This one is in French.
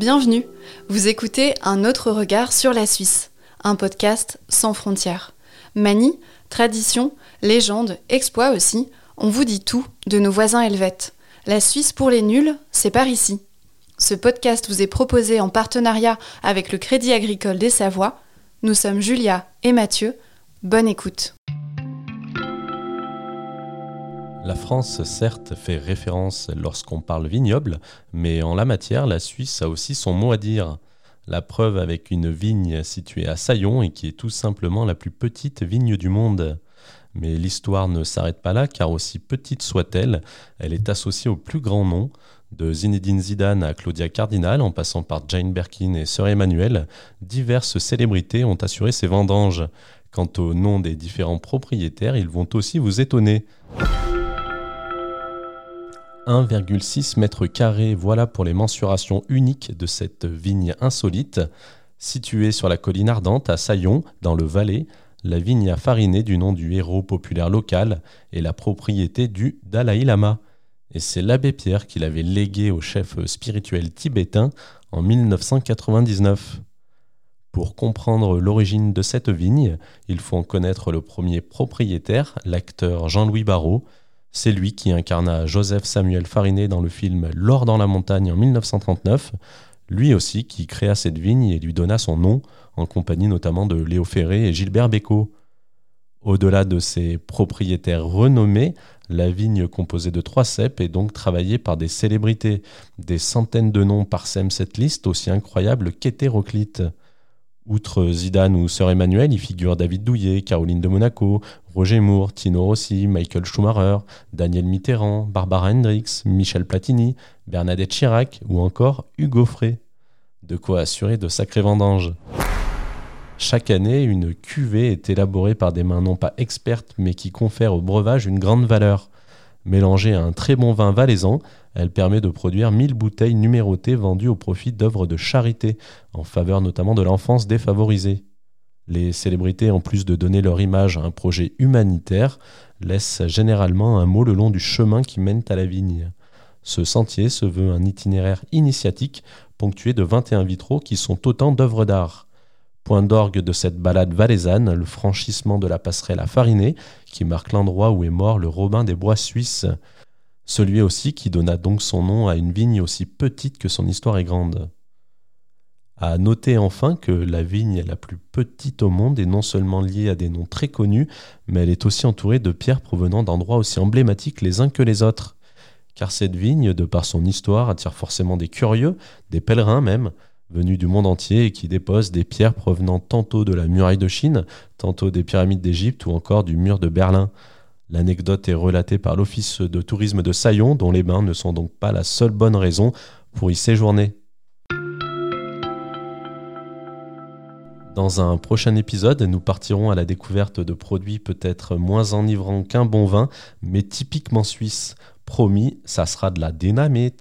Bienvenue, vous écoutez Un autre regard sur la Suisse, un podcast sans frontières. Manie, tradition, légende, exploit aussi, on vous dit tout de nos voisins helvètes. La Suisse pour les nuls, c'est par ici. Ce podcast vous est proposé en partenariat avec le Crédit agricole des Savoies. Nous sommes Julia et Mathieu. Bonne écoute. La France, certes, fait référence lorsqu'on parle vignoble, mais en la matière, la Suisse a aussi son mot à dire. La preuve avec une vigne située à Saillon et qui est tout simplement la plus petite vigne du monde. Mais l'histoire ne s'arrête pas là, car aussi petite soit-elle, elle est associée au plus grand nom, de Zinedine Zidane à Claudia Cardinal, en passant par Jane Birkin et Sir Emmanuel, diverses célébrités ont assuré ces vendanges. Quant au nom des différents propriétaires, ils vont aussi vous étonner. 1,6 mètres carrés, voilà pour les mensurations uniques de cette vigne insolite. Située sur la colline ardente à Saillon, dans le Valais, la vigne a fariné du nom du héros populaire local et la propriété du Dalai Lama. Et c'est l'abbé Pierre qui l'avait légué au chef spirituel tibétain en 1999. Pour comprendre l'origine de cette vigne, il faut en connaître le premier propriétaire, l'acteur Jean-Louis Barrault, c'est lui qui incarna Joseph Samuel Farinet dans le film L'or dans la montagne en 1939, lui aussi qui créa cette vigne et lui donna son nom, en compagnie notamment de Léo Ferré et Gilbert Bécaud. Au-delà de ses propriétaires renommés, la vigne composée de trois cèpes est donc travaillée par des célébrités. Des centaines de noms parsèment cette liste aussi incroyable qu'hétéroclite. Outre Zidane ou Sir Emmanuel, y figurent David Douillet, Caroline de Monaco, Roger Moore, Tino Rossi, Michael Schumacher, Daniel Mitterrand, Barbara Hendricks, Michel Platini, Bernadette Chirac ou encore Hugo Frey. De quoi assurer de sacrées vendanges. Chaque année, une cuvée est élaborée par des mains non pas expertes mais qui confèrent au breuvage une grande valeur. Mélangée à un très bon vin valaisan, elle permet de produire 1000 bouteilles numérotées vendues au profit d'œuvres de charité, en faveur notamment de l'enfance défavorisée. Les célébrités, en plus de donner leur image à un projet humanitaire, laissent généralement un mot le long du chemin qui mène à la vigne. Ce sentier se veut un itinéraire initiatique ponctué de 21 vitraux qui sont autant d'œuvres d'art. Point d'orgue de cette balade valaisanne, le franchissement de la passerelle à Fariné, qui marque l'endroit où est mort le Robin des Bois suisses. Celui aussi qui donna donc son nom à une vigne aussi petite que son histoire est grande. À noter enfin que la vigne la plus petite au monde est non seulement liée à des noms très connus, mais elle est aussi entourée de pierres provenant d'endroits aussi emblématiques les uns que les autres. Car cette vigne, de par son histoire, attire forcément des curieux, des pèlerins même, venus du monde entier et qui déposent des pierres provenant tantôt de la muraille de Chine, tantôt des pyramides d'Égypte ou encore du mur de Berlin. L'anecdote est relatée par l'Office de tourisme de Saillon, dont les bains ne sont donc pas la seule bonne raison pour y séjourner. Dans un prochain épisode, nous partirons à la découverte de produits peut-être moins enivrants qu'un bon vin, mais typiquement suisses. Promis, ça sera de la dynamite.